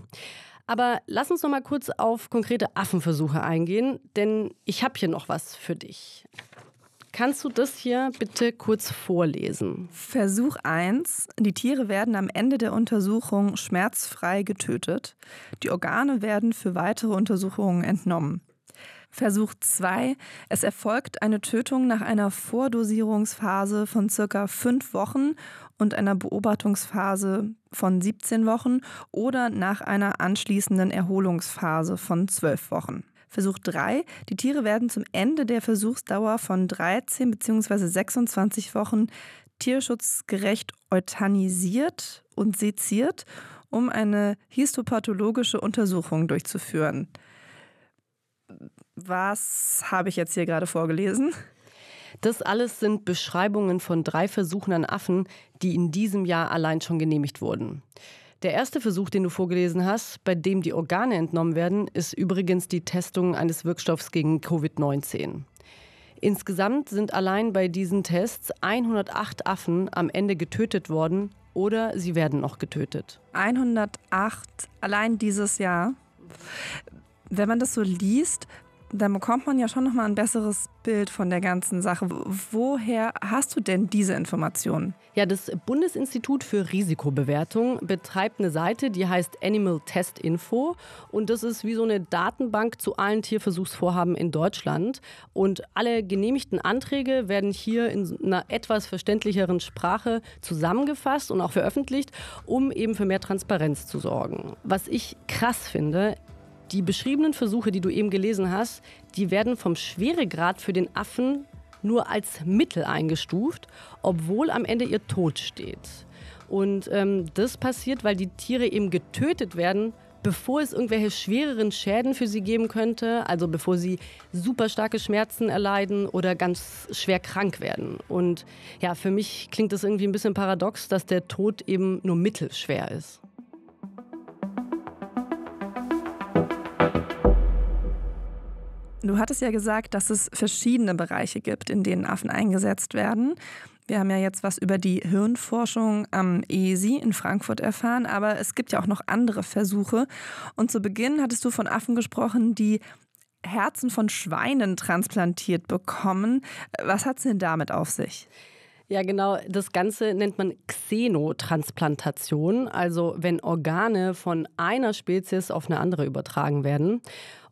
Aber lass uns noch mal kurz auf konkrete Affenversuche eingehen, denn ich habe hier noch was für dich. Kannst du das hier bitte kurz vorlesen? Versuch 1. Die Tiere werden am Ende der Untersuchung schmerzfrei getötet. Die Organe werden für weitere Untersuchungen entnommen. Versuch 2. Es erfolgt eine Tötung nach einer Vordosierungsphase von circa 5 Wochen und einer Beobachtungsphase von 17 Wochen oder nach einer anschließenden Erholungsphase von 12 Wochen. Versuch 3. Die Tiere werden zum Ende der Versuchsdauer von 13 bzw. 26 Wochen tierschutzgerecht euthanisiert und seziert, um eine histopathologische Untersuchung durchzuführen. Was habe ich jetzt hier gerade vorgelesen? Das alles sind Beschreibungen von drei Versuchen an Affen, die in diesem Jahr allein schon genehmigt wurden. Der erste Versuch, den du vorgelesen hast, bei dem die Organe entnommen werden, ist übrigens die Testung eines Wirkstoffs gegen Covid-19. Insgesamt sind allein bei diesen Tests 108 Affen am Ende getötet worden oder sie werden noch getötet. 108 allein dieses Jahr. Wenn man das so liest, dann bekommt man ja schon noch mal ein besseres Bild von der ganzen Sache. Woher hast du denn diese Informationen? Ja, das Bundesinstitut für Risikobewertung betreibt eine Seite, die heißt Animal Test Info und das ist wie so eine Datenbank zu allen Tierversuchsvorhaben in Deutschland und alle genehmigten Anträge werden hier in einer etwas verständlicheren Sprache zusammengefasst und auch veröffentlicht, um eben für mehr Transparenz zu sorgen. Was ich krass finde, die beschriebenen Versuche, die du eben gelesen hast, die werden vom Schweregrad für den Affen nur als Mittel eingestuft, obwohl am Ende ihr Tod steht. Und ähm, das passiert, weil die Tiere eben getötet werden, bevor es irgendwelche schwereren Schäden für sie geben könnte, also bevor sie super starke Schmerzen erleiden oder ganz schwer krank werden. Und ja, für mich klingt das irgendwie ein bisschen paradox, dass der Tod eben nur mittelschwer ist. Du hattest ja gesagt, dass es verschiedene Bereiche gibt, in denen Affen eingesetzt werden. Wir haben ja jetzt was über die Hirnforschung am ESI in Frankfurt erfahren, aber es gibt ja auch noch andere Versuche. Und zu Beginn hattest du von Affen gesprochen, die Herzen von Schweinen transplantiert bekommen. Was hat es denn damit auf sich? Ja, genau. Das Ganze nennt man Xenotransplantation, also wenn Organe von einer Spezies auf eine andere übertragen werden.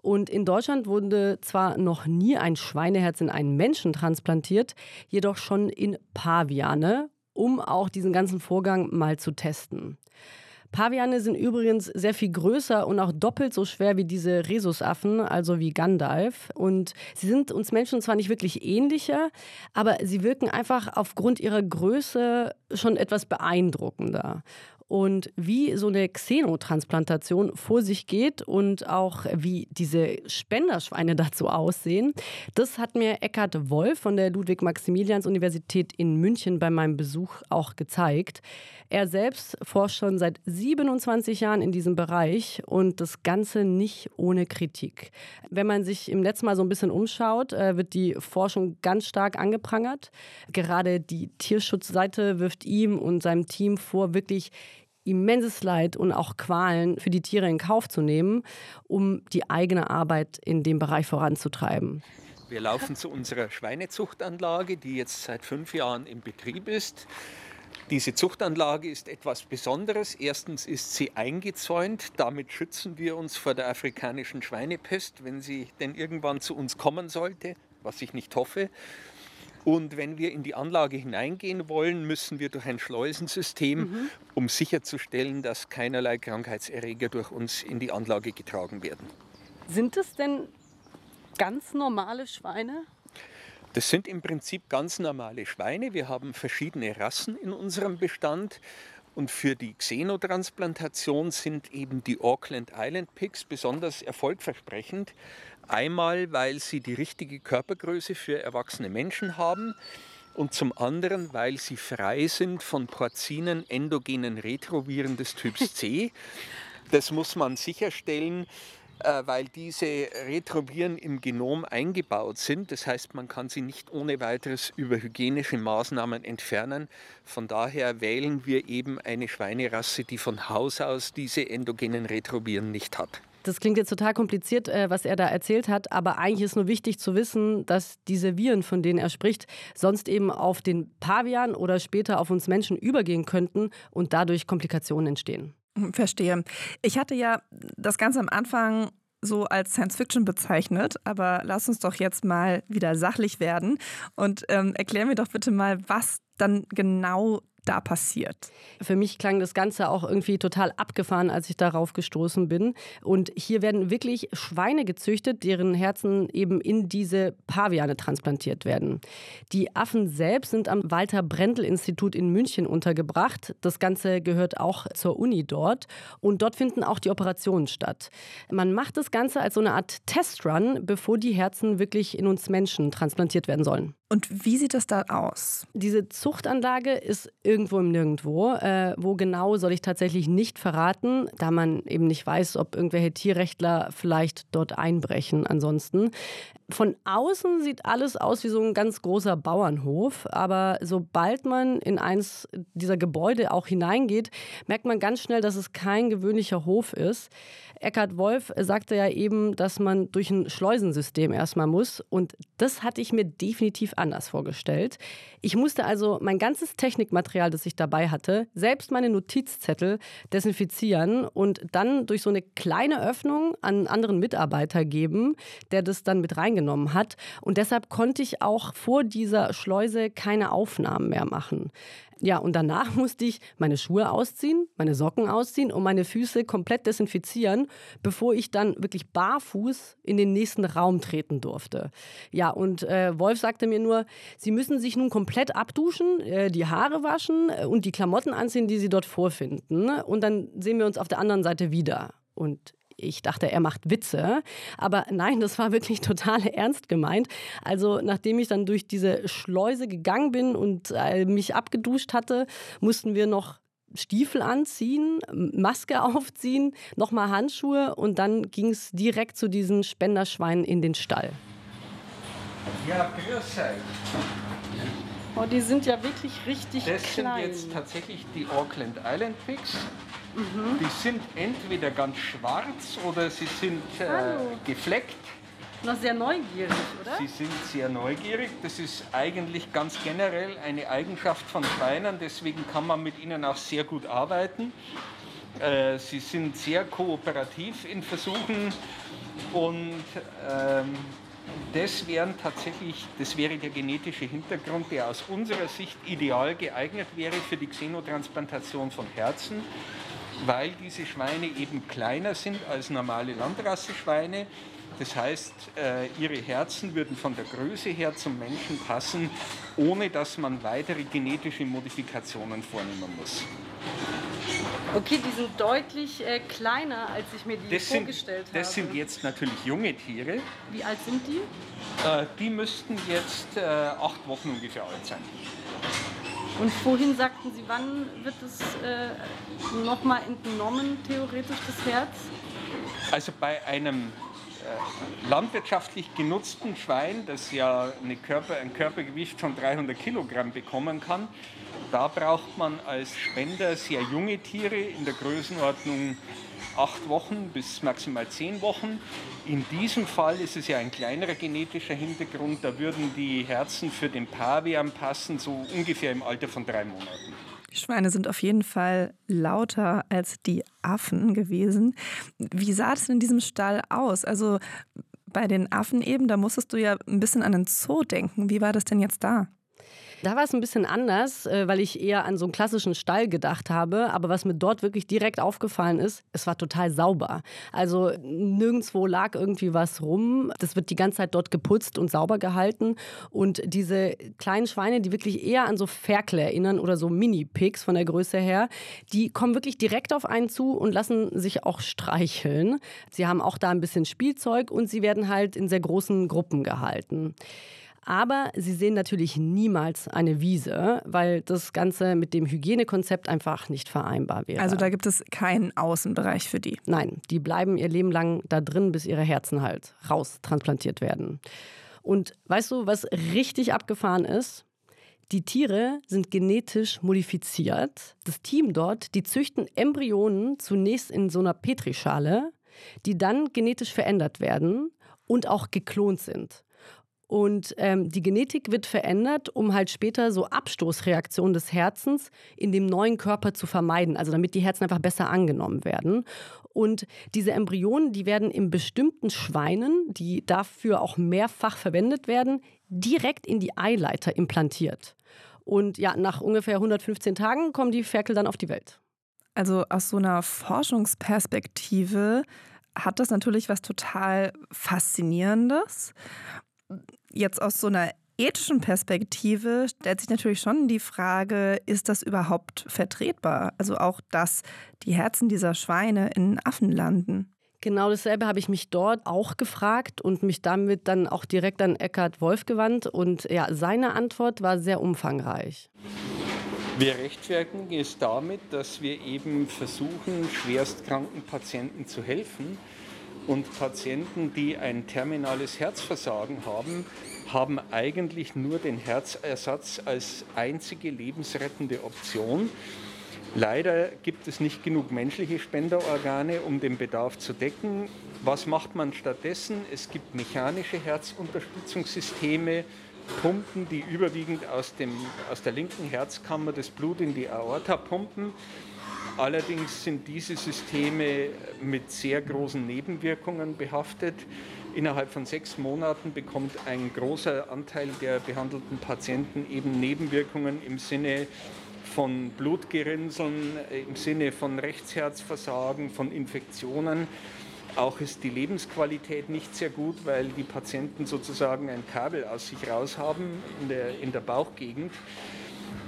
Und in Deutschland wurde zwar noch nie ein Schweineherz in einen Menschen transplantiert, jedoch schon in Paviane, um auch diesen ganzen Vorgang mal zu testen. Paviane sind übrigens sehr viel größer und auch doppelt so schwer wie diese Rhesusaffen, also wie Gandalf. Und sie sind uns Menschen zwar nicht wirklich ähnlicher, aber sie wirken einfach aufgrund ihrer Größe schon etwas beeindruckender und wie so eine Xenotransplantation vor sich geht und auch wie diese Spenderschweine dazu aussehen. Das hat mir Eckhard Wolf von der Ludwig-Maximilians-Universität in München bei meinem Besuch auch gezeigt. Er selbst forscht schon seit 27 Jahren in diesem Bereich und das Ganze nicht ohne Kritik. Wenn man sich im Netz mal so ein bisschen umschaut, äh, wird die Forschung ganz stark angeprangert. Gerade die Tierschutzseite wirft ihm und seinem Team vor, wirklich immenses Leid und auch Qualen für die Tiere in Kauf zu nehmen, um die eigene Arbeit in dem Bereich voranzutreiben. Wir laufen zu unserer Schweinezuchtanlage, die jetzt seit fünf Jahren im Betrieb ist. Diese Zuchtanlage ist etwas Besonderes. Erstens ist sie eingezäunt. Damit schützen wir uns vor der afrikanischen Schweinepest, wenn sie denn irgendwann zu uns kommen sollte, was ich nicht hoffe. Und wenn wir in die Anlage hineingehen wollen, müssen wir durch ein Schleusensystem, mhm. um sicherzustellen, dass keinerlei Krankheitserreger durch uns in die Anlage getragen werden. Sind es denn ganz normale Schweine? Das sind im Prinzip ganz normale Schweine. Wir haben verschiedene Rassen in unserem Bestand. Und für die Xenotransplantation sind eben die Auckland Island Pigs besonders erfolgversprechend. Einmal, weil sie die richtige Körpergröße für erwachsene Menschen haben und zum anderen, weil sie frei sind von Porzinen endogenen Retroviren des Typs C. Das muss man sicherstellen, weil diese Retroviren im Genom eingebaut sind. Das heißt, man kann sie nicht ohne weiteres über hygienische Maßnahmen entfernen. Von daher wählen wir eben eine Schweinerasse, die von Haus aus diese endogenen Retroviren nicht hat. Das klingt jetzt total kompliziert, äh, was er da erzählt hat, aber eigentlich ist nur wichtig zu wissen, dass diese Viren, von denen er spricht, sonst eben auf den Pavian oder später auf uns Menschen übergehen könnten und dadurch Komplikationen entstehen. Verstehe. Ich hatte ja das Ganze am Anfang so als Science Fiction bezeichnet, aber lass uns doch jetzt mal wieder sachlich werden und ähm, erklär mir doch bitte mal, was dann genau da passiert. Für mich klang das Ganze auch irgendwie total abgefahren, als ich darauf gestoßen bin. Und hier werden wirklich Schweine gezüchtet, deren Herzen eben in diese Paviane transplantiert werden. Die Affen selbst sind am Walter Brendel Institut in München untergebracht. Das Ganze gehört auch zur Uni dort. Und dort finden auch die Operationen statt. Man macht das Ganze als so eine Art Testrun, bevor die Herzen wirklich in uns Menschen transplantiert werden sollen. Und wie sieht das da aus? Diese Zuchtanlage ist irgendwo im Nirgendwo. Äh, wo genau soll ich tatsächlich nicht verraten, da man eben nicht weiß, ob irgendwelche Tierrechtler vielleicht dort einbrechen. Ansonsten. Von außen sieht alles aus wie so ein ganz großer Bauernhof, aber sobald man in eins dieser Gebäude auch hineingeht, merkt man ganz schnell, dass es kein gewöhnlicher Hof ist. Eckhard Wolf sagte ja eben, dass man durch ein Schleusensystem erstmal muss. Und das hatte ich mir definitiv anders vorgestellt. Ich musste also mein ganzes Technikmaterial, das ich dabei hatte, selbst meine Notizzettel desinfizieren und dann durch so eine kleine Öffnung an einen anderen Mitarbeiter geben, der das dann mit reingenommen hat. Und deshalb konnte ich auch vor dieser Schleuse keine Aufnahmen mehr machen. Ja, und danach musste ich meine Schuhe ausziehen, meine Socken ausziehen und meine Füße komplett desinfizieren, bevor ich dann wirklich barfuß in den nächsten Raum treten durfte. Ja, und äh, Wolf sagte mir nur, Sie müssen sich nun komplett abduschen, äh, die Haare waschen äh, und die Klamotten anziehen, die Sie dort vorfinden. Und dann sehen wir uns auf der anderen Seite wieder. Und ich dachte, er macht Witze. Aber nein, das war wirklich total ernst gemeint. Also nachdem ich dann durch diese Schleuse gegangen bin und äh, mich abgeduscht hatte, mussten wir noch Stiefel anziehen, Maske aufziehen, nochmal Handschuhe und dann ging es direkt zu diesen Spenderschweinen in den Stall. Ja, grüß euch. Oh, die sind ja wirklich richtig das klein. sind jetzt tatsächlich die Auckland Island Pigs. Mhm. Die sind entweder ganz schwarz oder sie sind äh, gefleckt. Noch sehr neugierig, oder? Sie sind sehr neugierig. Das ist eigentlich ganz generell eine Eigenschaft von Schweinen. Deswegen kann man mit ihnen auch sehr gut arbeiten. Äh, sie sind sehr kooperativ in Versuchen und ähm, das, wären tatsächlich, das wäre der genetische Hintergrund, der aus unserer Sicht ideal geeignet wäre für die Xenotransplantation von Herzen, weil diese Schweine eben kleiner sind als normale Landrasseschweine. Das heißt, äh, ihre Herzen würden von der Größe her zum Menschen passen, ohne dass man weitere genetische Modifikationen vornehmen muss. Okay, die sind deutlich äh, kleiner, als ich mir die das vorgestellt sind, habe. Das sind jetzt natürlich junge Tiere. Wie alt sind die? Äh, die müssten jetzt äh, acht Wochen ungefähr alt sein. Und vorhin sagten Sie, wann wird es äh, nochmal entnommen, theoretisch, das Herz? Also bei einem äh, landwirtschaftlich genutzten Schwein, das ja Körper, ein Körpergewicht von 300 Kilogramm bekommen kann, da braucht man als Spender sehr junge Tiere in der Größenordnung acht Wochen bis maximal zehn Wochen. In diesem Fall ist es ja ein kleinerer genetischer Hintergrund. Da würden die Herzen für den Pavian passen, so ungefähr im Alter von drei Monaten. Die Schweine sind auf jeden Fall lauter als die Affen gewesen. Wie sah es in diesem Stall aus? Also bei den Affen eben, da musstest du ja ein bisschen an den Zoo denken. Wie war das denn jetzt da? Da war es ein bisschen anders, äh, weil ich eher an so einen klassischen Stall gedacht habe. Aber was mir dort wirklich direkt aufgefallen ist, es war total sauber. Also nirgendwo lag irgendwie was rum. Das wird die ganze Zeit dort geputzt und sauber gehalten. Und diese kleinen Schweine, die wirklich eher an so Ferkle erinnern oder so Mini-Pigs von der Größe her, die kommen wirklich direkt auf einen zu und lassen sich auch streicheln. Sie haben auch da ein bisschen Spielzeug und sie werden halt in sehr großen Gruppen gehalten. Aber sie sehen natürlich niemals eine Wiese, weil das Ganze mit dem Hygienekonzept einfach nicht vereinbar wäre. Also da gibt es keinen Außenbereich für die. Nein, die bleiben ihr Leben lang da drin, bis ihre Herzen halt raustransplantiert werden. Und weißt du, was richtig abgefahren ist? Die Tiere sind genetisch modifiziert. Das Team dort, die züchten Embryonen zunächst in so einer Petrischale, die dann genetisch verändert werden und auch geklont sind. Und ähm, die Genetik wird verändert, um halt später so Abstoßreaktionen des Herzens in dem neuen Körper zu vermeiden, also damit die Herzen einfach besser angenommen werden. Und diese Embryonen, die werden in bestimmten Schweinen, die dafür auch mehrfach verwendet werden, direkt in die Eileiter implantiert. Und ja, nach ungefähr 115 Tagen kommen die Ferkel dann auf die Welt. Also aus so einer Forschungsperspektive hat das natürlich was total Faszinierendes jetzt aus so einer ethischen Perspektive stellt sich natürlich schon die Frage, ist das überhaupt vertretbar? Also auch, dass die Herzen dieser Schweine in Affen landen. Genau dasselbe habe ich mich dort auch gefragt und mich damit dann auch direkt an Eckhard Wolf gewandt. Und ja, seine Antwort war sehr umfangreich. Wir rechtfertigen es damit, dass wir eben versuchen, schwerstkranken Patienten zu helfen und Patienten, die ein terminales Herzversagen haben, haben eigentlich nur den Herzersatz als einzige lebensrettende Option. Leider gibt es nicht genug menschliche Spenderorgane, um den Bedarf zu decken. Was macht man stattdessen? Es gibt mechanische Herzunterstützungssysteme, Pumpen, die überwiegend aus, dem, aus der linken Herzkammer das Blut in die Aorta pumpen. Allerdings sind diese Systeme mit sehr großen Nebenwirkungen behaftet. Innerhalb von sechs Monaten bekommt ein großer Anteil der behandelten Patienten eben Nebenwirkungen im Sinne von Blutgerinnseln, im Sinne von Rechtsherzversagen, von Infektionen. Auch ist die Lebensqualität nicht sehr gut, weil die Patienten sozusagen ein Kabel aus sich raus haben in der, in der Bauchgegend.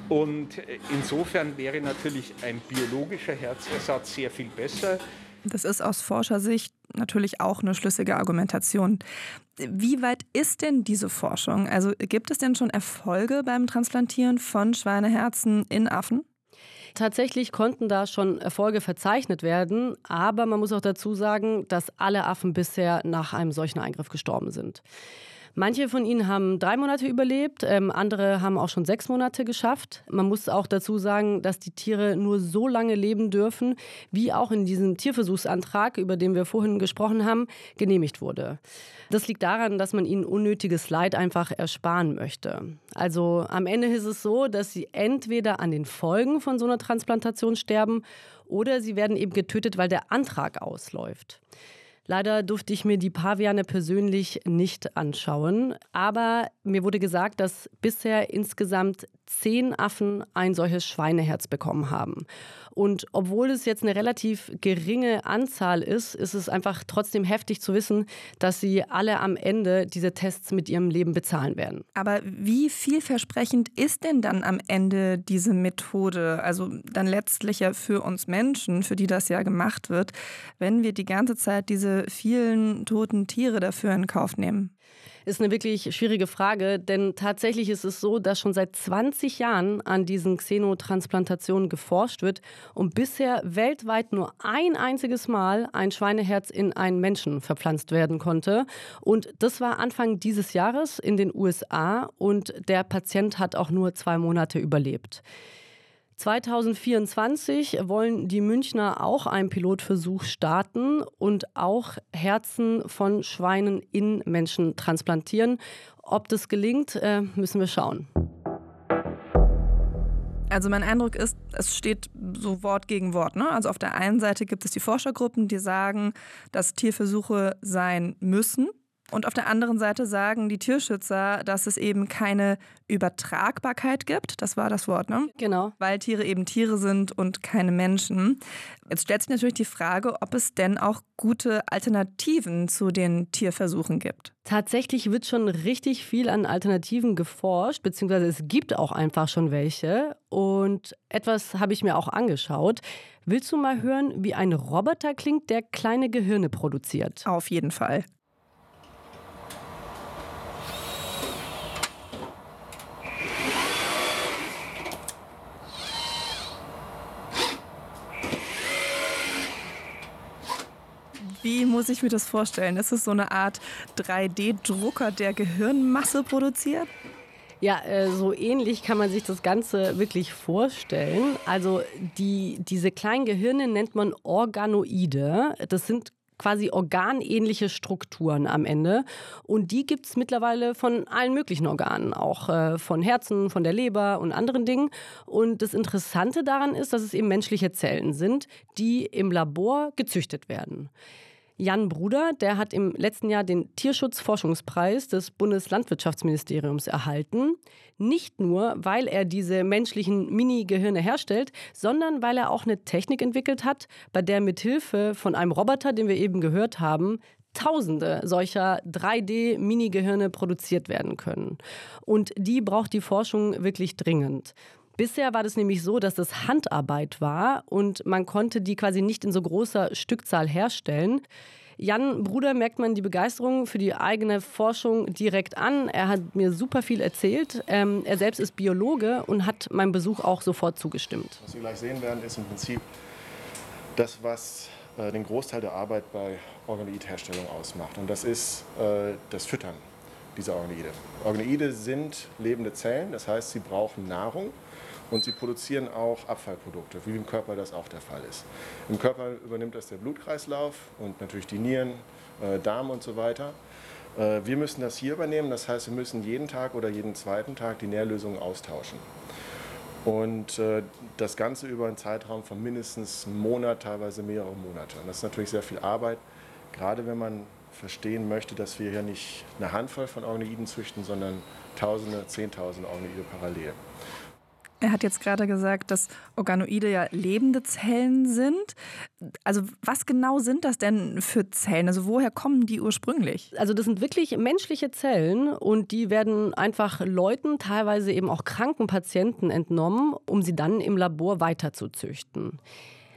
Und insofern wäre natürlich ein biologischer Herzersatz sehr viel besser. Das ist aus Forschersicht natürlich auch eine schlüssige Argumentation. Wie weit ist denn diese Forschung? Also gibt es denn schon Erfolge beim Transplantieren von Schweineherzen in Affen? Tatsächlich konnten da schon Erfolge verzeichnet werden, aber man muss auch dazu sagen, dass alle Affen bisher nach einem solchen Eingriff gestorben sind. Manche von ihnen haben drei Monate überlebt, ähm, andere haben auch schon sechs Monate geschafft. Man muss auch dazu sagen, dass die Tiere nur so lange leben dürfen, wie auch in diesem Tierversuchsantrag, über den wir vorhin gesprochen haben, genehmigt wurde. Das liegt daran, dass man ihnen unnötiges Leid einfach ersparen möchte. Also am Ende ist es so, dass sie entweder an den Folgen von so einer Transplantation sterben oder sie werden eben getötet, weil der Antrag ausläuft. Leider durfte ich mir die Paviane persönlich nicht anschauen, aber mir wurde gesagt, dass bisher insgesamt zehn Affen ein solches Schweineherz bekommen haben. Und obwohl es jetzt eine relativ geringe Anzahl ist, ist es einfach trotzdem heftig zu wissen, dass sie alle am Ende diese Tests mit ihrem Leben bezahlen werden. Aber wie vielversprechend ist denn dann am Ende diese Methode? Also dann letztlich ja für uns Menschen, für die das ja gemacht wird, wenn wir die ganze Zeit diese vielen toten Tiere dafür in Kauf nehmen? Ist eine wirklich schwierige Frage, denn tatsächlich ist es so, dass schon seit 20 Jahren an diesen Xenotransplantationen geforscht wird und bisher weltweit nur ein einziges Mal ein Schweineherz in einen Menschen verpflanzt werden konnte. Und das war Anfang dieses Jahres in den USA und der Patient hat auch nur zwei Monate überlebt. 2024 wollen die Münchner auch einen Pilotversuch starten und auch Herzen von Schweinen in Menschen transplantieren. Ob das gelingt, äh, müssen wir schauen. Also mein Eindruck ist, es steht so Wort gegen Wort. Ne? Also auf der einen Seite gibt es die Forschergruppen, die sagen, dass Tierversuche sein müssen. Und auf der anderen Seite sagen die Tierschützer, dass es eben keine Übertragbarkeit gibt. Das war das Wort, ne? Genau. Weil Tiere eben Tiere sind und keine Menschen. Jetzt stellt sich natürlich die Frage, ob es denn auch gute Alternativen zu den Tierversuchen gibt. Tatsächlich wird schon richtig viel an Alternativen geforscht, beziehungsweise es gibt auch einfach schon welche. Und etwas habe ich mir auch angeschaut. Willst du mal hören, wie ein Roboter klingt, der kleine Gehirne produziert? Auf jeden Fall. Wie muss ich mir das vorstellen? Ist es so eine Art 3D-Drucker, der Gehirnmasse produziert? Ja, äh, so ähnlich kann man sich das Ganze wirklich vorstellen. Also die, diese kleinen Gehirne nennt man Organoide. Das sind quasi organähnliche Strukturen am Ende. Und die gibt es mittlerweile von allen möglichen Organen, auch äh, von Herzen, von der Leber und anderen Dingen. Und das Interessante daran ist, dass es eben menschliche Zellen sind, die im Labor gezüchtet werden. Jan Bruder, der hat im letzten Jahr den Tierschutzforschungspreis des Bundeslandwirtschaftsministeriums erhalten. Nicht nur, weil er diese menschlichen Mini-Gehirne herstellt, sondern weil er auch eine Technik entwickelt hat, bei der mithilfe von einem Roboter, den wir eben gehört haben, Tausende solcher 3D-Mini-Gehirne produziert werden können. Und die braucht die Forschung wirklich dringend. Bisher war das nämlich so, dass das Handarbeit war und man konnte die quasi nicht in so großer Stückzahl herstellen. Jan Bruder merkt man die Begeisterung für die eigene Forschung direkt an. Er hat mir super viel erzählt. Ähm, er selbst ist Biologe und hat meinem Besuch auch sofort zugestimmt. Was Sie gleich sehen werden, ist im Prinzip das, was äh, den Großteil der Arbeit bei Organoidherstellung ausmacht. Und das ist äh, das Füttern dieser Organoide. Organoide sind lebende Zellen, das heißt, sie brauchen Nahrung und sie produzieren auch Abfallprodukte, wie im Körper das auch der Fall ist. Im Körper übernimmt das der Blutkreislauf und natürlich die Nieren, äh, Darm und so weiter. Äh, wir müssen das hier übernehmen, das heißt, wir müssen jeden Tag oder jeden zweiten Tag die Nährlösungen austauschen. Und äh, das Ganze über einen Zeitraum von mindestens einem Monat, teilweise mehrere Monate. Und das ist natürlich sehr viel Arbeit, gerade wenn man verstehen möchte, dass wir hier nicht eine Handvoll von Organoiden züchten, sondern Tausende, Zehntausende Organoide parallel. Er hat jetzt gerade gesagt, dass Organoide ja lebende Zellen sind. Also was genau sind das denn für Zellen? Also woher kommen die ursprünglich? Also das sind wirklich menschliche Zellen und die werden einfach Leuten, teilweise eben auch kranken Patienten entnommen, um sie dann im Labor weiterzuzüchten.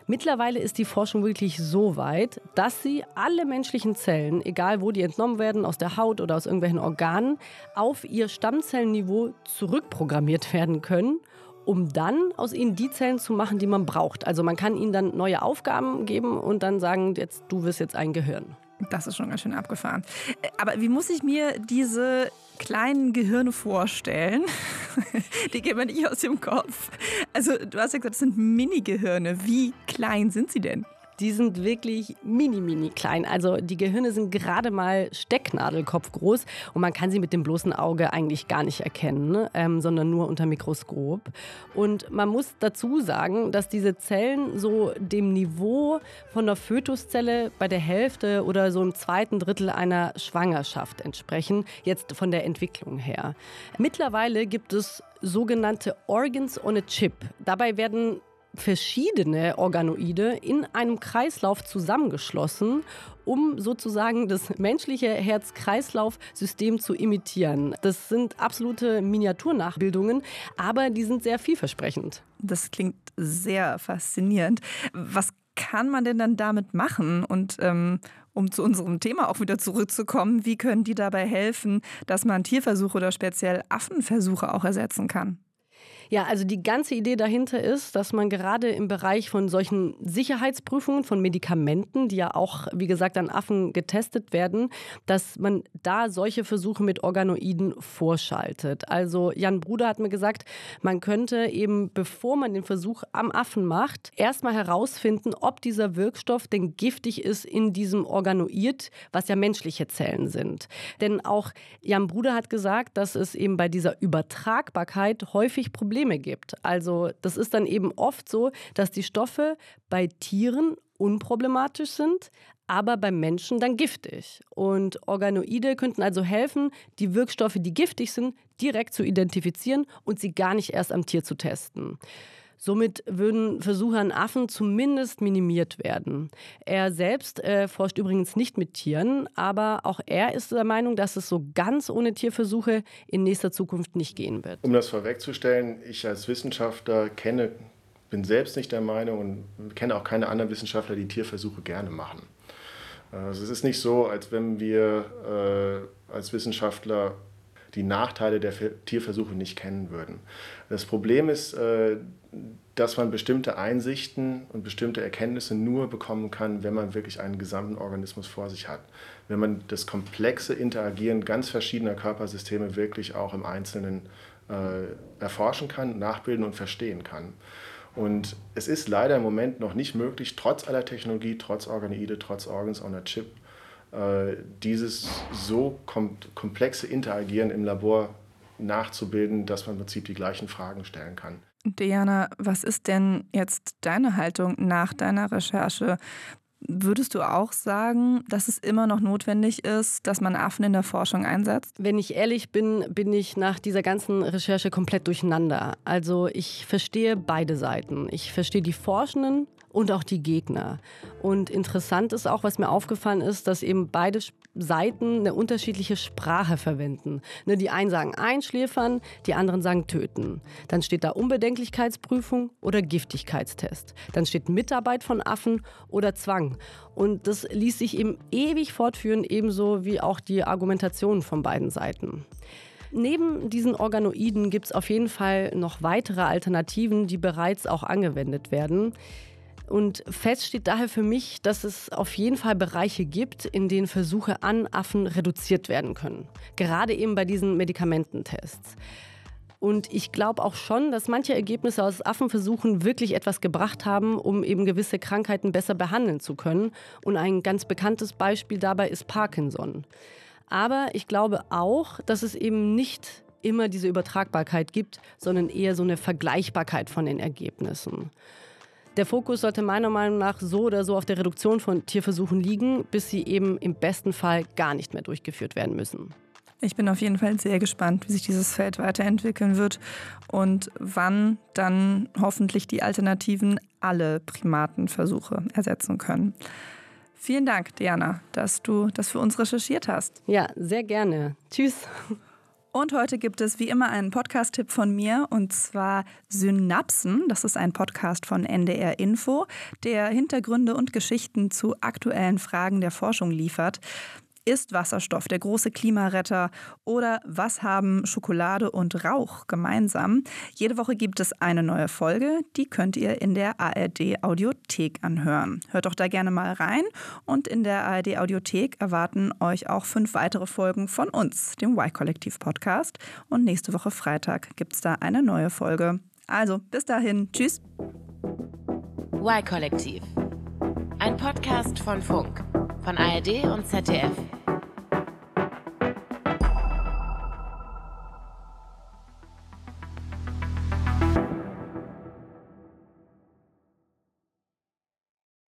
Mittlerweile ist die Forschung wirklich so weit, dass sie alle menschlichen Zellen, egal wo die entnommen werden, aus der Haut oder aus irgendwelchen Organen, auf ihr Stammzellenniveau zurückprogrammiert werden können um dann aus ihnen die Zellen zu machen, die man braucht. Also man kann ihnen dann neue Aufgaben geben und dann sagen, jetzt du wirst jetzt ein Gehirn. Das ist schon ganz schön abgefahren. Äh, aber wie muss ich mir diese kleinen Gehirne vorstellen? Die gehen mir nicht aus dem Kopf. Also du hast ja gesagt, das sind Mini-Gehirne. Wie klein sind sie denn? Die sind wirklich mini, mini klein. Also die Gehirne sind gerade mal Stecknadelkopf groß und man kann sie mit dem bloßen Auge eigentlich gar nicht erkennen, ne? ähm, sondern nur unter Mikroskop. Und man muss dazu sagen, dass diese Zellen so dem Niveau von der Fötuszelle bei der Hälfte oder so im zweiten Drittel einer Schwangerschaft entsprechen, jetzt von der Entwicklung her. Mittlerweile gibt es sogenannte Organs on a Chip. Dabei werden verschiedene Organoide in einem Kreislauf zusammengeschlossen, um sozusagen das menschliche Herz-Kreislauf-System zu imitieren. Das sind absolute Miniaturnachbildungen, aber die sind sehr vielversprechend. Das klingt sehr faszinierend. Was kann man denn dann damit machen? Und ähm, um zu unserem Thema auch wieder zurückzukommen, wie können die dabei helfen, dass man Tierversuche oder speziell Affenversuche auch ersetzen kann? Ja, also die ganze Idee dahinter ist, dass man gerade im Bereich von solchen Sicherheitsprüfungen von Medikamenten, die ja auch, wie gesagt, an Affen getestet werden, dass man da solche Versuche mit Organoiden vorschaltet. Also Jan Bruder hat mir gesagt, man könnte eben, bevor man den Versuch am Affen macht, erstmal herausfinden, ob dieser Wirkstoff denn giftig ist in diesem Organoid, was ja menschliche Zellen sind. Denn auch Jan Bruder hat gesagt, dass es eben bei dieser Übertragbarkeit häufig Probleme Probleme gibt. Also das ist dann eben oft so, dass die Stoffe bei Tieren unproblematisch sind, aber beim Menschen dann giftig. Und Organoide könnten also helfen, die Wirkstoffe, die giftig sind, direkt zu identifizieren und sie gar nicht erst am Tier zu testen. Somit würden Versuche an Affen zumindest minimiert werden. Er selbst äh, forscht übrigens nicht mit Tieren, aber auch er ist der Meinung, dass es so ganz ohne Tierversuche in nächster Zukunft nicht gehen wird. Um das vorwegzustellen, ich als Wissenschaftler kenne, bin selbst nicht der Meinung und kenne auch keine anderen Wissenschaftler, die Tierversuche gerne machen. Also es ist nicht so, als wenn wir äh, als Wissenschaftler die Nachteile der Tierversuche nicht kennen würden. Das Problem ist, äh, dass man bestimmte Einsichten und bestimmte Erkenntnisse nur bekommen kann, wenn man wirklich einen gesamten Organismus vor sich hat. Wenn man das komplexe Interagieren ganz verschiedener Körpersysteme wirklich auch im Einzelnen äh, erforschen kann, nachbilden und verstehen kann. Und es ist leider im Moment noch nicht möglich, trotz aller Technologie, trotz Organoide, trotz Organs on a Chip, dieses so kom komplexe Interagieren im Labor nachzubilden, dass man im Prinzip die gleichen Fragen stellen kann. Diana, was ist denn jetzt deine Haltung nach deiner Recherche? Würdest du auch sagen, dass es immer noch notwendig ist, dass man Affen in der Forschung einsetzt? Wenn ich ehrlich bin, bin ich nach dieser ganzen Recherche komplett durcheinander. Also ich verstehe beide Seiten. Ich verstehe die Forschenden und auch die Gegner. Und interessant ist auch, was mir aufgefallen ist, dass eben beide Seiten eine unterschiedliche Sprache verwenden. Ne, die einen sagen einschläfern, die anderen sagen töten. Dann steht da Unbedenklichkeitsprüfung oder Giftigkeitstest. Dann steht Mitarbeit von Affen oder Zwang. Und das ließ sich eben ewig fortführen, ebenso wie auch die Argumentation von beiden Seiten. Neben diesen Organoiden gibt es auf jeden Fall noch weitere Alternativen, die bereits auch angewendet werden. Und fest steht daher für mich, dass es auf jeden Fall Bereiche gibt, in denen Versuche an Affen reduziert werden können. Gerade eben bei diesen Medikamententests. Und ich glaube auch schon, dass manche Ergebnisse aus Affenversuchen wirklich etwas gebracht haben, um eben gewisse Krankheiten besser behandeln zu können. Und ein ganz bekanntes Beispiel dabei ist Parkinson. Aber ich glaube auch, dass es eben nicht immer diese Übertragbarkeit gibt, sondern eher so eine Vergleichbarkeit von den Ergebnissen. Der Fokus sollte meiner Meinung nach so oder so auf der Reduktion von Tierversuchen liegen, bis sie eben im besten Fall gar nicht mehr durchgeführt werden müssen. Ich bin auf jeden Fall sehr gespannt, wie sich dieses Feld weiterentwickeln wird und wann dann hoffentlich die Alternativen alle Primatenversuche ersetzen können. Vielen Dank, Diana, dass du das für uns recherchiert hast. Ja, sehr gerne. Tschüss. Und heute gibt es wie immer einen Podcast-Tipp von mir und zwar Synapsen. Das ist ein Podcast von NDR Info, der Hintergründe und Geschichten zu aktuellen Fragen der Forschung liefert. Ist Wasserstoff der große Klimaretter oder was haben Schokolade und Rauch gemeinsam? Jede Woche gibt es eine neue Folge, die könnt ihr in der ARD Audiothek anhören. Hört doch da gerne mal rein und in der ARD Audiothek erwarten euch auch fünf weitere Folgen von uns, dem Y-Kollektiv Podcast und nächste Woche Freitag gibt es da eine neue Folge. Also, bis dahin, tschüss. Y-Kollektiv. Ein Podcast von Funk, von ARD und ZDF.